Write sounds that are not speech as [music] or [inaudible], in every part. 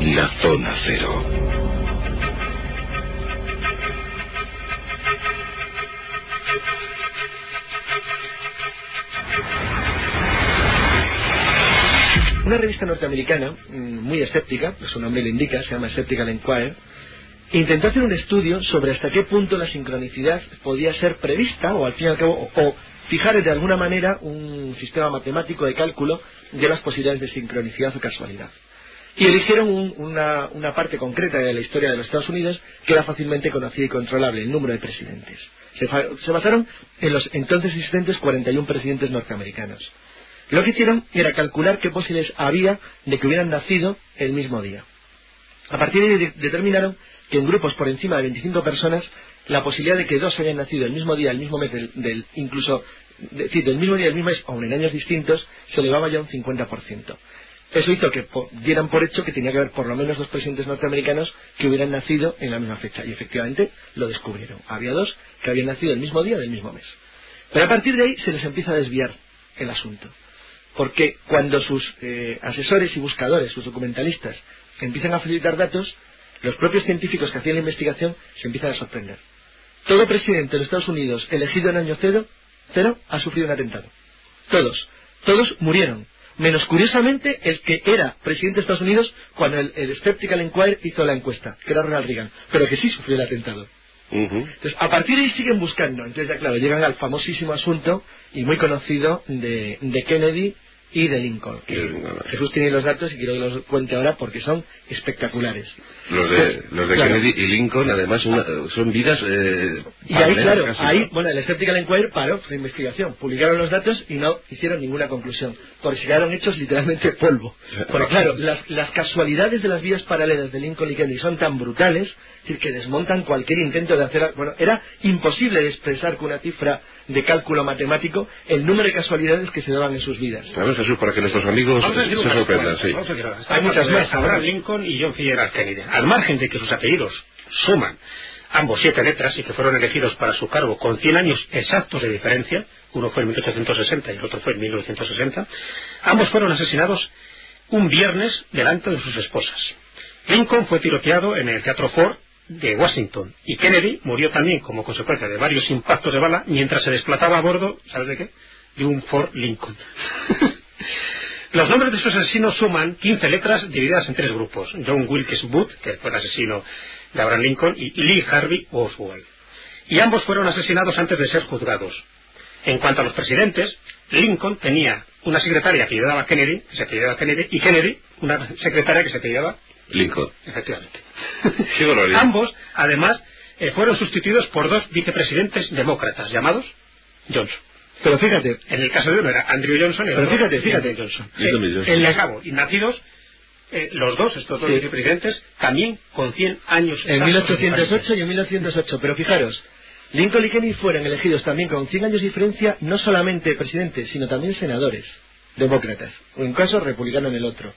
La Zona Cero. Una revista norteamericana, mm, muy escéptica, pues su nombre lo indica, se llama Skeptical Enquirer, intentó hacer un estudio sobre hasta qué punto la sincronicidad podía ser prevista, o al fin y al cabo, o, o fijar de alguna manera un sistema matemático de cálculo de las posibilidades de sincronicidad o casualidad. Y eligieron un- una, una parte concreta de la historia de los Estados Unidos que era fácilmente conocida y controlable, el número de presidentes. Se, se basaron en los entonces existentes 41 presidentes norteamericanos. Lo que hicieron era calcular qué posibilidades había de que hubieran nacido el mismo día. A partir de ahí de- determinaron que en grupos por encima de 25 personas la posibilidad de que dos hayan nacido el mismo día, el mismo mes, del, del- incluso de- decir, del mismo día, el mismo mes, aun en años distintos, se elevaba ya un 50%. Eso hizo que dieran por hecho que tenía que haber por lo menos dos presidentes norteamericanos que hubieran nacido en la misma fecha. Y efectivamente lo descubrieron. Había dos que habían nacido el mismo día del mismo mes. Pero a partir de ahí se les empieza a desviar el asunto. Porque cuando sus eh, asesores y buscadores, sus documentalistas, empiezan a facilitar datos, los propios científicos que hacían la investigación se empiezan a sorprender. Todo presidente de los Estados Unidos elegido en año cero, cero ha sufrido un atentado. Todos. Todos murieron. Menos curiosamente el que era presidente de Estados Unidos cuando el, el Skeptical Inquirer hizo la encuesta, que era Ronald Reagan, pero que sí sufrió el atentado. Entonces, a partir de ahí siguen buscando. Entonces, ya claro, llegan al famosísimo asunto y muy conocido de, de Kennedy y de Lincoln. Jesús tiene los datos y quiero que los cuente ahora porque son espectaculares. Los de, Pues, los de claro. Kennedy y Lincoln, además, una- son vidas. Eh, Y ahí, claro, ahí, ¿no? bueno, el Skeptical Inquirer paró su investigación, publicaron los datos y no hicieron ninguna conclusión, porque se quedaron hechos literalmente polvo. Porque claro, las, las casualidades de las vidas paralelas de Lincoln y Kennedy son tan brutales, es decir, que desmontan cualquier intento de hacer... Bueno, era imposible expresar con una cifra de cálculo matemático el número de casualidades que se daban en sus vidas. ¿Sabes, Jesús? Para que nuestros amigos a se sorprendan, sí. a. Hay muchas más, Abraham. Lincoln y John Fitzgerald Kennedy. Al margen de que sus apellidos suman ambos siete letras y que fueron elegidos para su cargo con 100 años exactos de diferencia, uno fue en 1860 y el otro fue en 1960, ambos fueron asesinados un viernes delante de sus esposas. Lincoln fue tiroteado en el Teatro Ford de Washington y Kennedy murió también como consecuencia de varios impactos de bala mientras se desplazaba a bordo, ¿sabes de qué? De un Ford Lincoln. [laughs] Los nombres de estos asesinos suman 15 letras divididas en tres grupos. John Wilkes Booth, que fue el asesino de Abraham Lincoln, y Lee Harvey Oswald. Y ambos fueron asesinados antes de ser juzgados. En cuanto a los presidentes, Lincoln tenía una secretaria que llamaba Kennedy, que se apellidaba Kennedy, y Kennedy una secretaria que se apellidaba Lincoln. efectivamente. [laughs] Ambos, además, eh, fueron sustituidos por dos vicepresidentes demócratas llamados Johnson. Pero fíjate, En el caso de uno era Andrew Johnson y el Pero otro fíjate, fíjate. Johnson. En el cabo, y nacidos eh, los dos, estos dos Sí. vicepresidentes, también con 100 años. en exactos de 1808 diferencia. y en 1908. Pero fijaros, Lincoln y Kennedy fueron elegidos también con 100 años de diferencia, no solamente presidentes, sino también senadores, demócratas, o en caso republicano en el otro.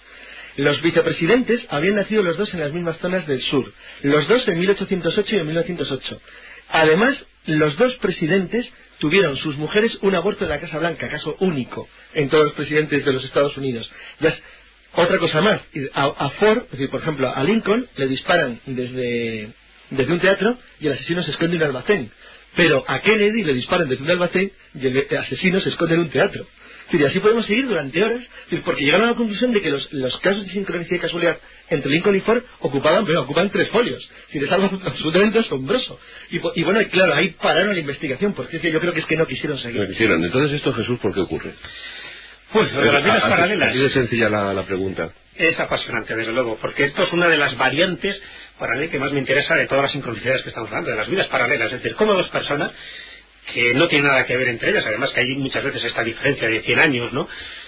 Los vicepresidentes habían nacido los dos en las mismas zonas del sur, los dos en 1808 y en 1908. Además, los dos presidentes tuvieron sus mujeres un aborto en la Casa Blanca, caso único en todos los presidentes de los Estados Unidos. Ya otra cosa más, a, a Ford, es decir, por ejemplo, a Lincoln le disparan desde, desde un teatro y el asesino se esconde en un almacén. Pero a Kennedy le disparan desde un almacén y el asesino se esconde en un teatro. Es y así podemos seguir durante horas, porque llegaron a la conclusión de que los, los casos de sincronicidad y casualidad entre Lincoln y Ford ocupaban, pero ocupan tres folios. Es decir, es algo [laughs] absolutamente asombroso. Y, bueno, claro, ahí pararon la investigación, porque es que yo creo que es que no quisieron seguir. quisieron. Entonces, ¿esto, Jesús, por qué ocurre? Pues lo de las vidas Así- paralelas Así de sencilla la, la pregunta. es apasionante, desde luego, porque esto es una de las variantes para mí que más me interesa de todas las sincronicidades que estamos hablando, de las vidas paralelas. Es decir, cómo dos personas que no tienen nada que ver entre ellas, además que hay muchas veces esta diferencia de 100 años, ¿no?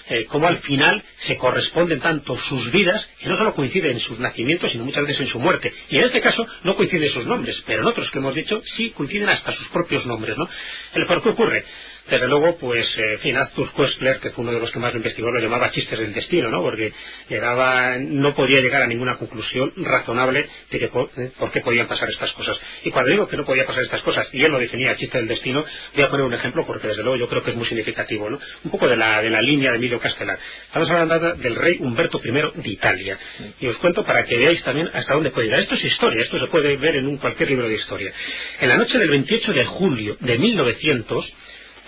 Eh, cómo al final se corresponden tanto sus vidas que no solo coinciden en sus nacimientos, sino muchas veces en su muerte. Y en este caso no coinciden sus nombres, pero en otros que hemos dicho sí coinciden hasta sus propios nombres, ¿no? ¿El por qué ocurre? Desde luego, pues, eh, en fin, Arthur Koestler, que fue uno de los que más lo investigó, lo llamaba chistes del destino, ¿no? Porque llegaba, no podía llegar a ninguna conclusión razonable de que por, eh, por qué podían pasar estas cosas. Y cuando digo que no podía pasar estas cosas, y él lo definía chiste del destino, voy a poner un ejemplo porque desde luego yo creo que es muy significativo, ¿no? Un poco de la, de la línea de Emilio Castelar. Estamos hablando del rey Humberto I de Italia. Y os cuento para que veáis también hasta dónde puede llegar. Esto es historia, esto se puede ver en un, cualquier libro de historia. En la noche del 28 de julio de 1900,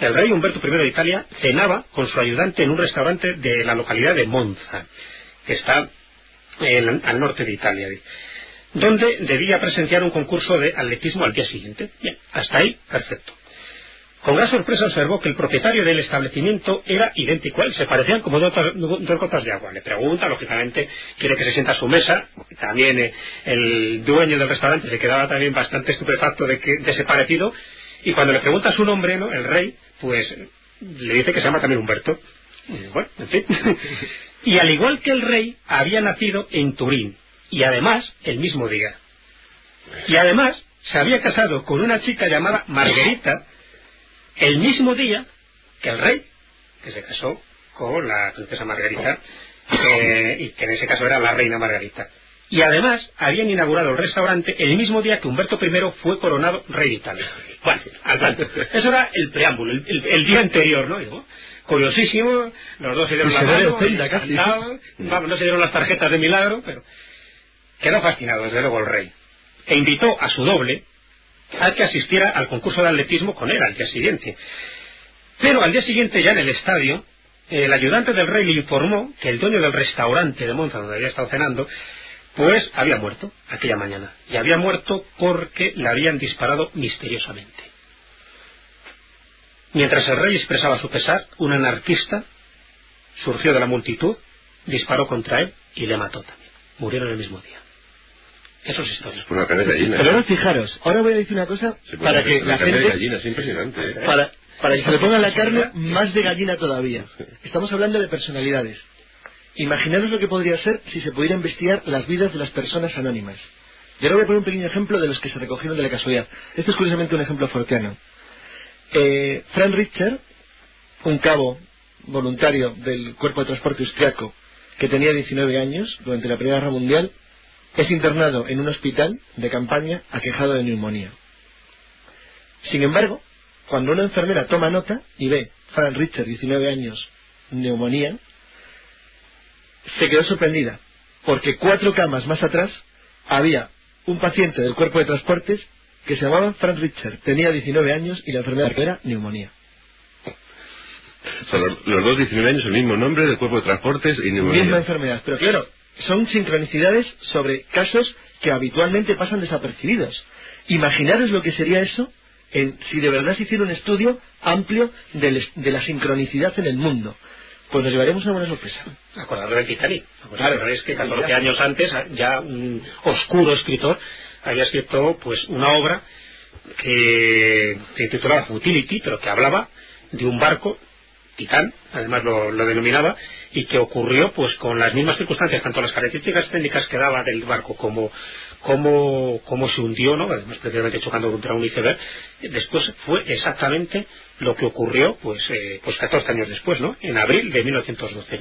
el rey Humberto I de Italia cenaba con su ayudante en un restaurante de la localidad de Monza, que está al norte de Italia, donde debía presenciar un concurso de atletismo al día siguiente. Bien, hasta ahí, perfecto. Con gran sorpresa observó que el propietario del establecimiento era idéntico a él, se parecían como dos, gotas de agua. Le pregunta, lógicamente, quiere que se sienta a su mesa. También eh, el dueño del restaurante se quedaba también bastante estupefacto de, que, de ese parecido. Y cuando le pregunta su nombre, ¿no? el rey, pues le dice que se llama también Humberto. Bueno, en fin. [laughs] y al igual que el rey, había nacido en Turín, y además el mismo día. Y además se había casado con una chica llamada Margarita el mismo día que el rey, que se casó con la princesa Margarita, eh, y que en ese caso era la reina Margarita. Y además habían inaugurado el restaurante el mismo día que Humberto I fue coronado rey de Italia. Bueno, Eso era el preámbulo, el, día anterior, ¿no? curiosísimo, los dos se dieron la mano, vamos, no se dieron las tarjetas de milagro, pero quedó fascinado, desde luego, el rey. E invitó a su doble a que asistiera al concurso de atletismo con él al día siguiente. Pero al día siguiente, ya en el estadio, el ayudante del rey le informó que el dueño del restaurante de Monza, donde había estado cenando, pues había muerto aquella mañana. Y había muerto porque le habían disparado misteriosamente. Mientras el rey expresaba su pesar, un anarquista surgió de la multitud, disparó contra él y le mató también. Murieron el mismo día. Eso es historia. Una de gallina. Pero ahora fijaros, ahora voy a decir una cosa para que la gente... de gallina, es impresionante. ¿eh? Para, para que se le ponga la carne [laughs] más de gallina todavía. Estamos hablando de personalidades. Imaginaros lo que podría ser si se pudiera investigar las vidas de las personas anónimas. Y ahora voy a poner un pequeño ejemplo de los que se recogieron de la casualidad. Este es curiosamente un ejemplo forteano. Eh, Frank Richter, un cabo voluntario del Cuerpo de Transporte Austriaco, que tenía 19 años durante la Primera Guerra Mundial, es internado en un hospital de campaña aquejado de neumonía. Sin embargo, cuando una enfermera toma nota y ve Frank Richter, 19 años, neumonía, se quedó sorprendida, porque cuatro camas más atrás había un paciente del cuerpo de transportes que se llamaba Frank Richter, tenía 19 años y la enfermedad era neumonía. O sea, los, dos 19 años, el mismo nombre del cuerpo de transportes y neumonía. Misma enfermedad, pero claro, son sincronicidades sobre casos que habitualmente pasan desapercibidos. Imaginaros lo que sería eso en, si de verdad se hiciera un estudio amplio de, de la sincronicidad en el mundo pues nos llevaremos una buena sorpresa. Acordado del Titanic. Claro, es que 14 años antes ya un oscuro escritor había escrito pues una obra que se titulaba Futility, pero que hablaba de un barco, Titán, además lo, lo denominaba, y que ocurrió pues con las mismas circunstancias, tanto las características técnicas que daba del barco como cómo, se hundió, ¿no? además precisamente chocando contra un iceberg, después fue exactamente lo que ocurrió pues eh, pues 14 años después, ¿no? En abril de 1912.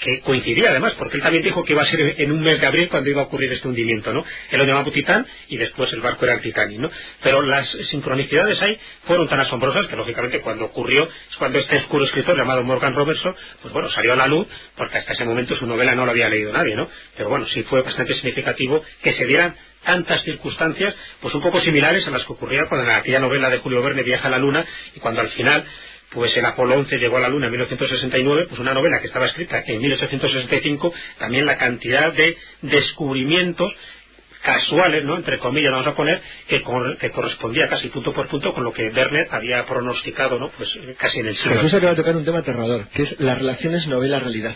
Que coincidía además, porque él también dijo que iba a ser en un mes de abril cuando iba a ocurrir este hundimiento, ¿no? Él lo llamaba Titán y después el barco era el Titanic, ¿no? Pero las sincronicidades ahí fueron tan asombrosas que lógicamente cuando ocurrió es cuando este oscuro escritor llamado Morgan Robertson, pues bueno, salió a la luz porque hasta ese momento su novela no lo había leído nadie, ¿no? Pero bueno, sí fue bastante significativo que se dieran tantas circunstancias, pues un poco similares a las que ocurrían cuando en aquella novela de Julio Verne viaja a la Luna y cuando al final pues el Apolo 11 llegó a la Luna en 1969, pues una novela que estaba escrita en 1865, también la cantidad de descubrimientos casuales, ¿no? entre comillas vamos a poner, que, correspondía casi punto por punto con lo que Verne había pronosticado, ¿no? pues casi en el siglo. Jesús acaba de tocar un tema aterrador, que es las relaciones novela-realidad.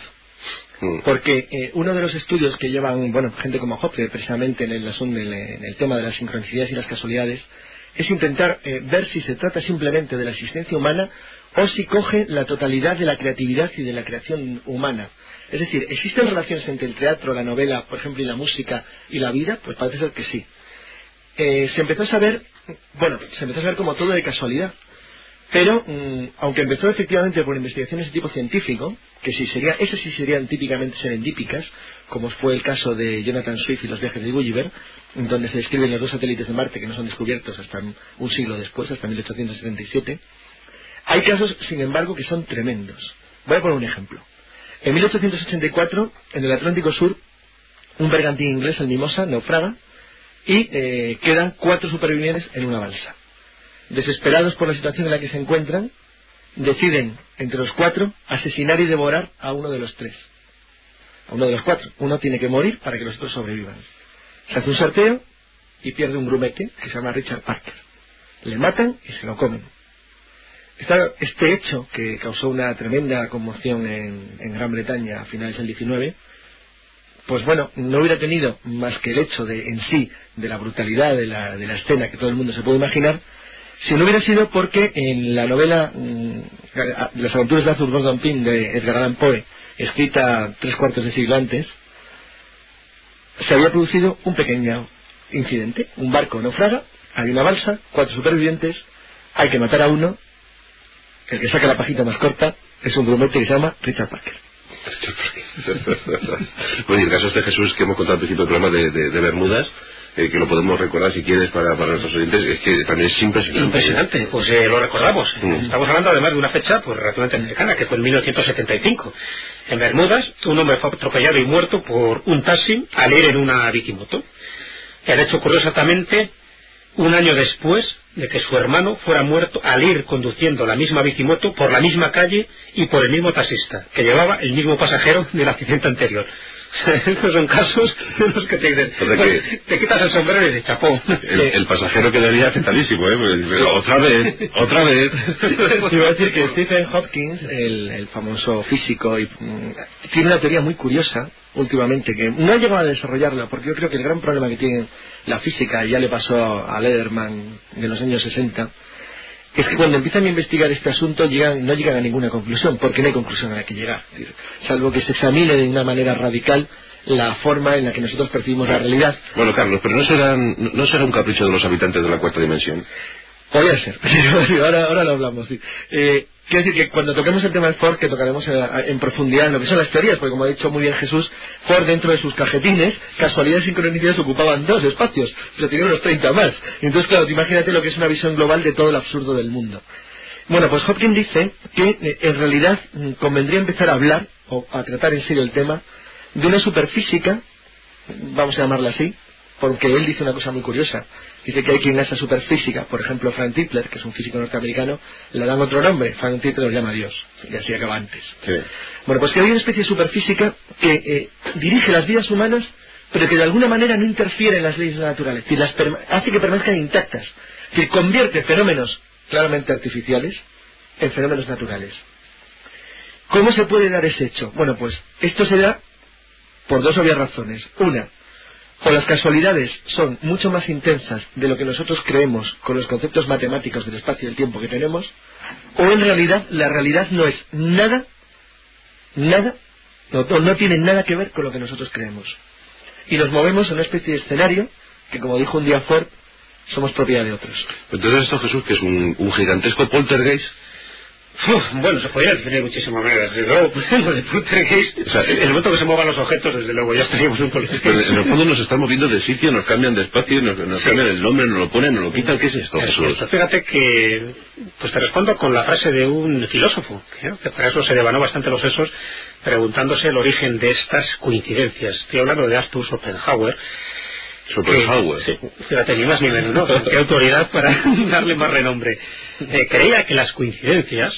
Mm. Porque eh, uno de los estudios que llevan, bueno, gente como Hopper, precisamente en el, en el tema de las sincronicidades y las casualidades, es intentar eh, ver si se trata simplemente de la existencia humana o si coge la totalidad de la creatividad y de la creación humana. Es decir, ¿existen relaciones entre el teatro, la novela, por ejemplo, y la música y la vida? Pues parece ser que sí. Eh, se empezó a saber, bueno, se empezó a saber como todo de casualidad. Pero, mm, aunque empezó efectivamente por investigaciones de tipo científico, que sí sería, esas sí serían típicamente serendípicas, como fue el caso de Jonathan Swift y los viajes de Gulliver, donde se describen los dos satélites de Marte que no son descubiertos hasta un siglo después, hasta 1877, hay casos, sin embargo, que son tremendos. Voy a poner un ejemplo. En 1884, en el Atlántico Sur, un bergantín inglés, el Mimosa, naufraga y eh, quedan cuatro supervivientes en una balsa. Desesperados por la situación en la que se encuentran, deciden, entre los cuatro, asesinar y devorar a uno de los tres. A uno de los cuatro. Uno tiene que morir para que los otros sobrevivan. Se hace un sorteo y pierde un grumete que se llama Richard Parker. Le matan y se lo comen este hecho, que causó una tremenda conmoción en, Gran Bretaña a finales del 19, pues bueno, no hubiera tenido más que el hecho de en sí, de la brutalidad de la, de la escena que todo el mundo se puede imaginar, si no hubiera sido porque en la novela mm, Las aventuras de Arthur Gordon Pym de Edgar Allan Poe, escrita tres cuartos de siglo antes, se había producido un pequeño incidente. Un barco naufraga, hay una balsa, cuatro supervivientes, hay que matar a uno el que saca la pajita más corta es un grumete que se llama Richard Parker. [laughs] bueno, y el caso este Jesús que hemos contado al principio del programa de, Bermudas, eh, que lo podemos recordar si quieres para, nuestros oyentes, es que también es impresionante. Impresionante, pues eh, lo recordamos. Mm. Estamos hablando además de una fecha pues relativamente cercana, que fue en 1975. En Bermudas, un hombre fue atropellado y muerto por un taxi al ir en una bicimoto. El hecho ocurrió exactamente un año después de que su hermano fuera muerto al ir conduciendo la misma bicimoto por la misma calle y por el mismo taxista, que llevaba el mismo pasajero del accidente anterior. [laughs] Estos son casos en los que te dicen, te quitas el sombrero y dices, chapó. El, pasajero quedaría afectadísimo, ¿eh? Pues, otra vez, otra vez. [laughs] Iba a decir que Stephen Hopkins, el, famoso físico, y, mm, tiene una teoría muy curiosa últimamente, que no ha llegado a desarrollarla, porque yo creo que el gran problema que tiene la física, y ya le pasó a Lederman de los años 60, es que cuando empiezan a investigar este asunto llegan, no llegan a ninguna conclusión, porque no hay conclusión a la que llegar. salvo que se examine de una manera radical la forma en la que nosotros percibimos la realidad. Bueno, Carlos, pero no será, no será un capricho de los habitantes de la cuarta dimensión. Podría ser, [laughs] ahora, ahora lo hablamos. Sí. Eh, quiero decir que cuando toquemos el tema del Ford, que tocaremos eh, en profundidad en lo que son las teorías, porque como ha dicho muy bien Jesús, Ford dentro de sus cajetines, casualidad y sincronicidades ocupaban dos espacios, pero tenían unos 30 más. Entonces, claro, imagínate lo que es una visión global de todo el absurdo del mundo. Bueno, pues Hopkins dice que eh, en realidad mm, convendría empezar a hablar, o a tratar en serio el tema, de una superfísica, vamos a llamarla así, porque él dice una cosa muy curiosa. Dice que hay quien a esa superfísica, por ejemplo Frank Tipler, que es un físico norteamericano, le dan otro nombre, Frank Tipler lo llama Dios, y así acaba antes. Bueno, pues que hay una especie de superfísica que eh, dirige las vidas humanas, pero que de alguna manera no interfiere en las leyes naturales, es las hace que permanezcan intactas, que convierte fenómenos claramente artificiales en fenómenos naturales. ¿Cómo se puede dar ese hecho? Bueno, pues esto se da por dos obvias razones. Una, o las casualidades son mucho más intensas de lo que nosotros creemos con los conceptos matemáticos del espacio y del tiempo que tenemos, o en realidad la realidad no es nada, nada, no, no tiene nada que ver con lo que nosotros creemos. Y nos movemos en una especie de escenario que, como dijo un día Ford, somos propiedad de otros. Entonces esto Jesús, que es un, un gigantesco poltergeist, bueno, se podría definir de muchísimas maneras. Desde luego, de poltergeist, o sea, en el momento que se muevan los objetos, desde luego ya estaríamos un poltergeist. Pero en el fondo nos están moviendo de sitio, nos cambian de espacio, nos, cambian el nombre, nos lo ponen, nos lo quitan. ¿Qué es esto? Fíjate que, pues te respondo con la frase de un filósofo, que para eso se devanó bastante los sesos, preguntándose el origen de estas coincidencias. Estoy hablando de Arthur Schopenhauer, Schopenhauer. Sí, fíjate, ni más ni menos, ¿no? Qué autoridad para [laughs] darle más renombre. [laughs] Eh, creía que las coincidencias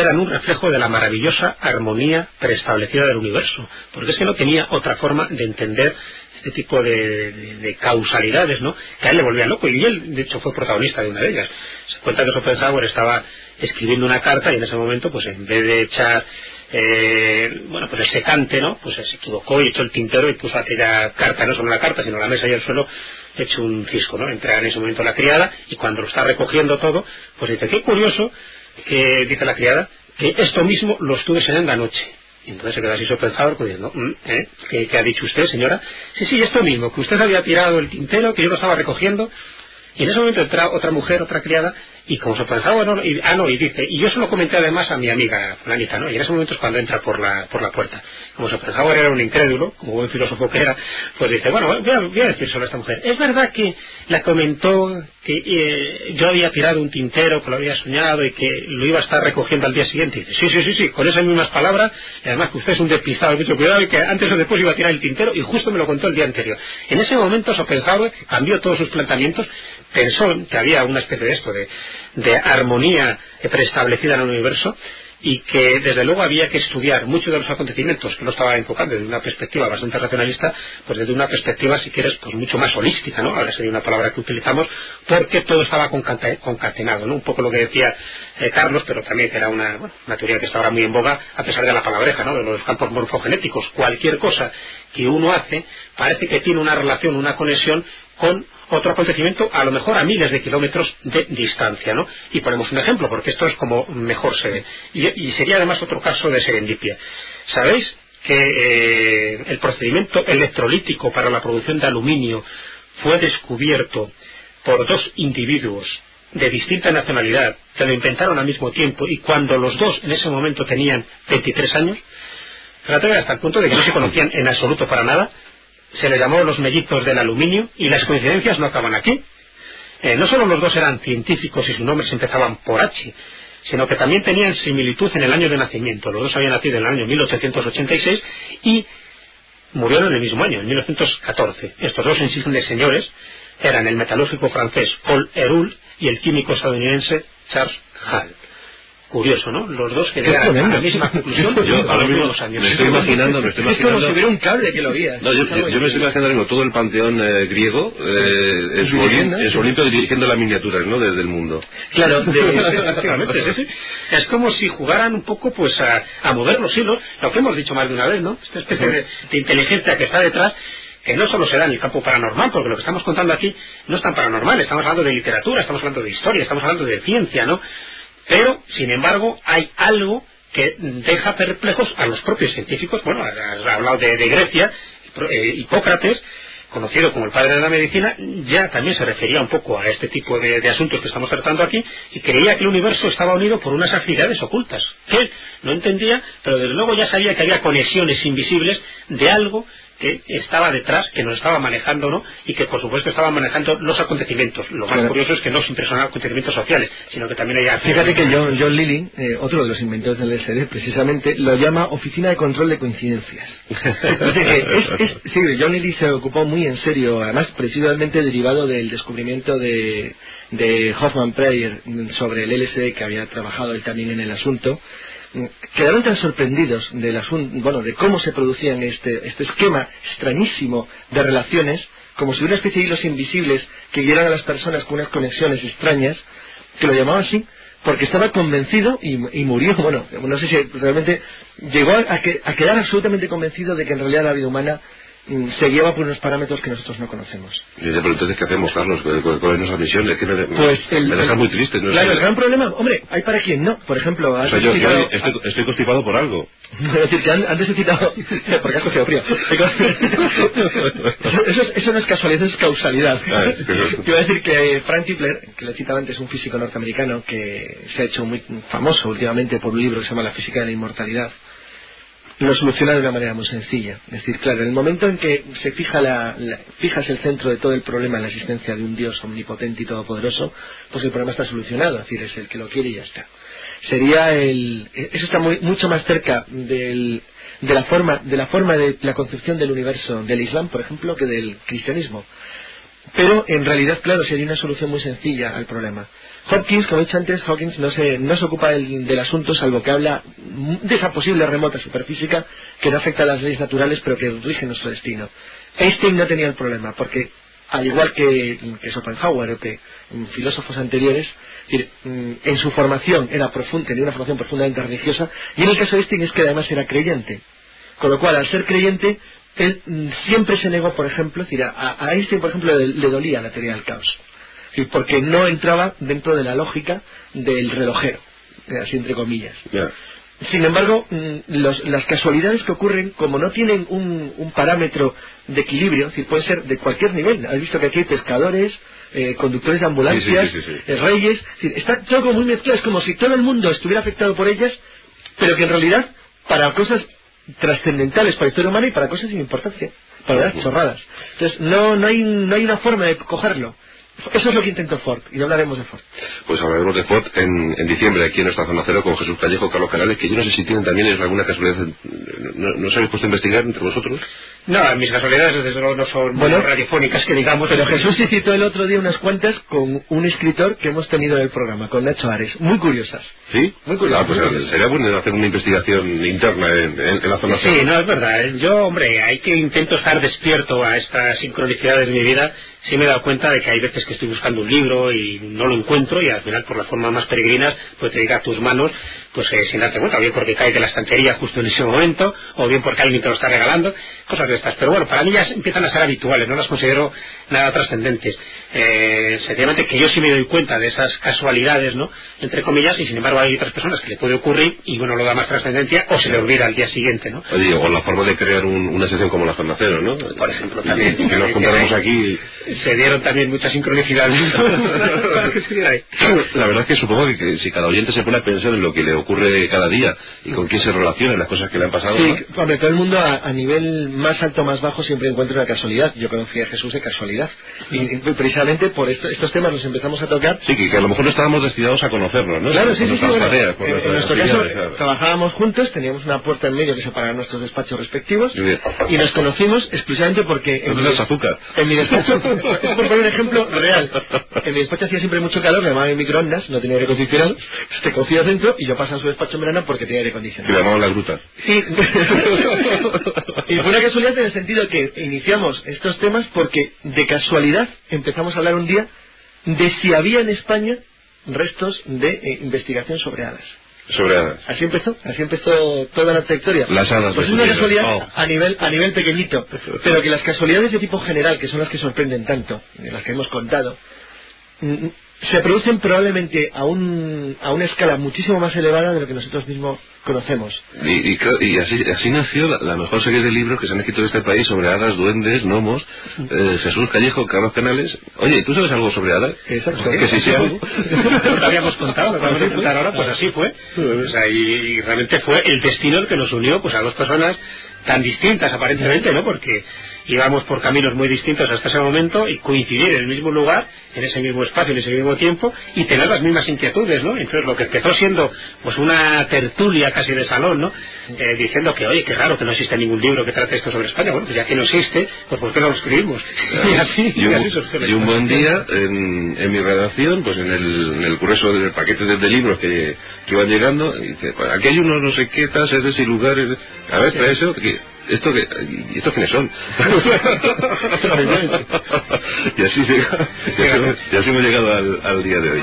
eran un reflejo de la maravillosa armonía preestablecida del universo, porque es que no tenía otra forma de entender este tipo de, causalidades, ¿no? Que a él le volvía loco, y él, de hecho, fue protagonista de una de ellas. Se cuenta que Schopenhauer estaba escribiendo una carta y en ese momento, pues en vez de echar eh, bueno, pues el secante, ¿no? Pues se equivocó y echó el tintero y puso aquella carta, no solo la carta, sino la mesa y el suelo, hecho un cisco, ¿no? Entra en ese momento la criada y cuando lo está recogiendo todo, pues dice, qué curioso que, dice la criada, que esto mismo lo estuve soñando anoche. Y entonces se quedó así sorprendado diciendo, mm, ¿eh? ¿Qué, ha dicho usted, señora? Sí, sí, esto mismo, que usted había tirado el tintero, que yo lo estaba recogiendo, y en ese momento entra otra mujer, otra criada, y como se pensaba, no, y, ah, no, y dice, y yo se lo comenté además a mi amiga Planita, ¿no? Y en ese momento es cuando entra por la, por la puerta. Como pensaba era un incrédulo, como buen filósofo que era, pues dice, bueno, voy a, voy a decir sobre esta mujer. Es verdad que la comentó que eh, yo había tirado un tintero, que lo había soñado y que lo iba a estar recogiendo al día siguiente. Y dice, sí, sí, sí, sí, con esas mismas palabras, y además que usted es un despistado, mucho cuidado, y que antes o después iba a tirar el tintero, y justo me lo contó el día anterior. En ese momento Schopenhauer cambió todos sus planteamientos, pensó que había una especie de esto, de, de armonía preestablecida en el universo, y que desde luego había que estudiar muchos de los acontecimientos que no estaba enfocando desde una perspectiva bastante racionalista, pues desde una perspectiva, si quieres, pues mucho más holística, ¿no? Ahora sería una palabra que utilizamos, porque todo estaba concatenado, ¿no? Un poco lo que decía eh, Carlos, pero también que era una, una teoría que está ahora muy en boga, a pesar de la palabreja, ¿no? De los campos morfogenéticos. Cualquier cosa que uno hace parece que tiene una relación, una conexión con otro acontecimiento a lo mejor a miles de kilómetros de distancia, ¿no? Y ponemos un ejemplo, porque esto es como mejor se ve. Y, sería además otro caso de serendipia. ¿Sabéis que eh, el procedimiento electrolítico para la producción de aluminio fue descubierto por dos individuos de distinta nacionalidad que lo inventaron al mismo tiempo y cuando los dos en ese momento tenían 23 años? Fíjate hasta el punto de que no se conocían en absoluto para nada se les llamó los mellizos del aluminio y las coincidencias no acaban aquí. Eh, no solo los dos eran científicos y sus nombres empezaban por H, sino que también tenían similitud en el año de nacimiento. Los dos habían nacido en el año 1886 y murieron en el mismo año, en 1914. Estos dos insignes señores eran el metalúrgico francés Paul Héroult y el químico estadounidense Charles Hall curioso, ¿no? Los dos que llegan a la misma conclusión [laughs] yo ahora mismo los años. Me estoy imaginando, me estoy imaginando. Es como si hubiera un cable que lo guía. No, yo, yo, me estoy imaginando todo el panteón eh, griego eh, en, su Olimpo, dirigiendo las miniaturas, ¿no? Desde el mundo. Claro, [laughs] efectivamente. es como si jugaran un poco, pues, a, a mover los hilos, lo que hemos dicho más de una vez, ¿no? Esta especie de, de inteligencia que está detrás que no solo se da en el campo paranormal, porque lo que estamos contando aquí no es tan paranormal, estamos hablando de literatura, estamos hablando de historia, estamos hablando de ciencia, ¿no? Pero, sin embargo, hay algo que deja perplejos a los propios científicos. Bueno, has hablado de, Grecia, eh, Hipócrates, conocido como el padre de la medicina, ya también se refería un poco a este tipo de, asuntos que estamos tratando aquí y creía que el universo estaba unido por unas actividades ocultas, que él no entendía, pero desde luego ya sabía que había conexiones invisibles de algo que estaba detrás, que nos estaba manejando, ¿no? Y que por supuesto estaba manejando los acontecimientos. Lo más curioso es que no siempre son acontecimientos sociales, sino que también hay... Fíjate que John, John Lilly, eh, otro de los inventores del LSD, precisamente lo llama Oficina de Control de Coincidencias. [laughs] sí, John Lilly se ocupó muy en serio, además precisamente derivado del descubrimiento de, de Hoffman Prayer sobre el LSD, que había trabajado él también en el asunto, quedaron tan sorprendidos del asunto, bueno, de cómo se producían este, este esquema extrañísimo de relaciones, como si una especie de hilos invisibles que guiaran a las personas con unas conexiones extrañas, que lo llamaban así, porque estaba convencido y, murió, bueno, no sé si realmente llegó a, a quedar absolutamente convencido de que en realidad la vida humana se lleva por unos parámetros que nosotros no conocemos. Y pero entonces, ¿qué hacemos, Carlos? ¿Cuál es nuestra misión? Es que me, pues me deja muy triste. ¿no? Claro, el gran problema, hombre, hay para quien no. Por ejemplo, o sea, yo, estoy, estoy, constipado por algo. [laughs] Es decir, que antes he citado... [laughs] porque has cogido frío. [laughs] eso, eso no es casualidad, eso es causalidad. Ah, Quiero decir que Frank Tipler, que le citaba antes, un físico norteamericano que se ha hecho muy famoso últimamente por un libro que se llama La física de la inmortalidad, lo soluciona de una manera muy sencilla. Es decir, claro, en el momento en que se fija la, fijas el centro de todo el problema en la existencia de un Dios omnipotente y todopoderoso, pues el problema está solucionado, es decir, es el que lo quiere y ya está. Sería el, eso está muy, mucho más cerca del, de la forma, de la forma de la concepción del universo del Islam, por ejemplo, que del cristianismo. Pero en realidad, claro, sería una solución muy sencilla al problema. Hopkins, como he dicho antes, Hawkins no se, no se ocupa del, asunto salvo que habla de esa posible remota superfísica que no afecta a las leyes naturales pero que rige nuestro destino. Einstein no tenía el problema porque, al igual que, que Schopenhauer o que filósofos anteriores, mm, en su formación era profunda, tenía una formación profundamente religiosa y en el caso de Einstein es que además era creyente. Con lo cual, al ser creyente, él mm, siempre se negó, por ejemplo, a, a Einstein, por ejemplo, le dolía la teoría del caos porque no entraba dentro de la lógica del relojero, así entre comillas. sin embargo, mm, los- las casualidades que ocurren, como no tienen un, un parámetro de equilibrio, es decir, pueden ser de cualquier nivel. Has visto que aquí hay pescadores, eh, conductores de ambulancias, Sí, sí, sí, sí, sí. eh, reyes, es decir, está todo como muy mezclado, es como si todo el mundo estuviera afectado por ellas, pero que en realidad, para cosas trascendentales para la historia humana y para cosas sin importancia, para las chorradas. Entonces, no, no, hay, no hay una forma de cogerlo. Eso es lo que intentó Ford, y hablaremos de Ford. Pues hablaremos de Ford en, en diciembre aquí en nuestra zona cero con Jesús Callejo, Carlos Canales, que yo no sé si tienen también alguna casualidad. ¿No, no os habéis puesto a investigar entre vosotros? No, mis casualidades desde luego no son Bueno, radiofónicas que digamos. Pero Jesús sí citó el otro día unas cuantas con un escritor que hemos tenido en el programa, con Nacho Ares, muy curiosas. ¿Sí? Muy curioso, Ah, pues sería bueno hacer una investigación interna en, en- en la zona Sí, cero. no, es verdad. Yo, hombre, hay que intento estar despierto a estas sincronicidades de mi vida. Sí me he dado cuenta de que hay veces que estoy buscando un libro y no lo encuentro y al final por las formas más peregrinas pues te llega a tus manos pues eh, sin darte cuenta, o bien porque cae de la estantería justo en ese momento o bien porque alguien te lo está regalando, cosas de estas. Pero bueno, para mí ya empiezan a ser habituales, no las considero nada trascendentes. Eh, sencillamente que yo sí me doy cuenta de esas casualidades, ¿no? Entre comillas, y sin embargo hay otras personas que le puede ocurrir y bueno, lo da más trascendencia o se le olvida al día siguiente, ¿no? Oye, o la forma de crear un- una sección como la zona cero, ¿no? Por ejemplo, también. Y que nos [laughs] juntáramos aquí. Se dieron también muchas sincronicidades. [laughs] Para que se diera ahí. La verdad es que supongo que, que si cada oyente se pone a pensar en lo que le ocurre cada día y con quién se relaciona, las cosas que le han pasado, ¿no? Sí, hombre, todo el mundo a, a nivel más alto más bajo siempre encuentra una casualidad. Yo conocí a Jesús de casualidad. Y, y precisamente por esto- estos temas los empezamos a tocar. Sí, que, que a lo mejor no estábamos destinados a conocernos, ¿no? Claro, sí, sí, sí. bueno, tareas, en, en nuestro caso claro. trabajábamos juntos, teníamos una puerta en medio que separaba nuestros despachos respectivos y nos conocimos exclusivamente porque en No mi, azúcar. en mi despacho, [laughs] es por poner un ejemplo real, en mi despacho hacía siempre mucho calor, me llamaban en microondas, no tenía aire acondicionado, te cogía dentro y yo pasaba a su despacho en verano porque tenía aire acondicionado. llamaban la gruta. Sí. y fue una casualidad en el sentido que iniciamos estos temas porque de casualidad empezamos a hablar un día de si había en España restos de eh, investigación sobre hadas. Sobre. Así empezó, así empezó toda la trayectoria. Las hadas Pues es una casualidad Oh. a nivel a nivel pequeñito, pero que las casualidades de tipo general, que son las que sorprenden tanto, de las que hemos contado, se producen probablemente a un a una escala muchísimo más elevada de lo que nosotros mismos conocemos. Y, y, y así, así nació la, la mejor serie de libros que se han escrito en este país sobre hadas, duendes, gnomos. Eh, Jesús Callejo, Carlos Canales. Oye, ¿tú sabes algo sobre hadas? Exacto. Que sí, sí, algo. [laughs] No te habíamos contado, lo vamos a contar ahora, pues así fue. O sea, y, y realmente fue el destino el que nos unió pues a dos personas tan distintas aparentemente, ¿no? Porque íbamos por caminos muy distintos hasta ese momento y coincidir en el mismo lugar, en ese mismo espacio, en ese mismo tiempo y tener las mismas inquietudes, ¿no? Entonces lo que empezó siendo pues una tertulia casi de salón, ¿no? Eh, diciendo que, oye, qué raro que no existe ningún libro que trate esto sobre España. Bueno, pues ya que no existe, pues ¿por qué no lo escribimos? [laughs] Y así, Y y un, así y un historia. buen día, en, en mi redacción, pues en el, en el grueso del paquete de, de libros que, que iban llegando, dice, "Pues aquí hay unos no sé qué tasas y lugares. A ver, trae eso. que- ¿Esto que, ¿Y estos quiénes son? [laughs] [laughs] y, así llega- y, así, y así hemos llegado al, al día de hoy.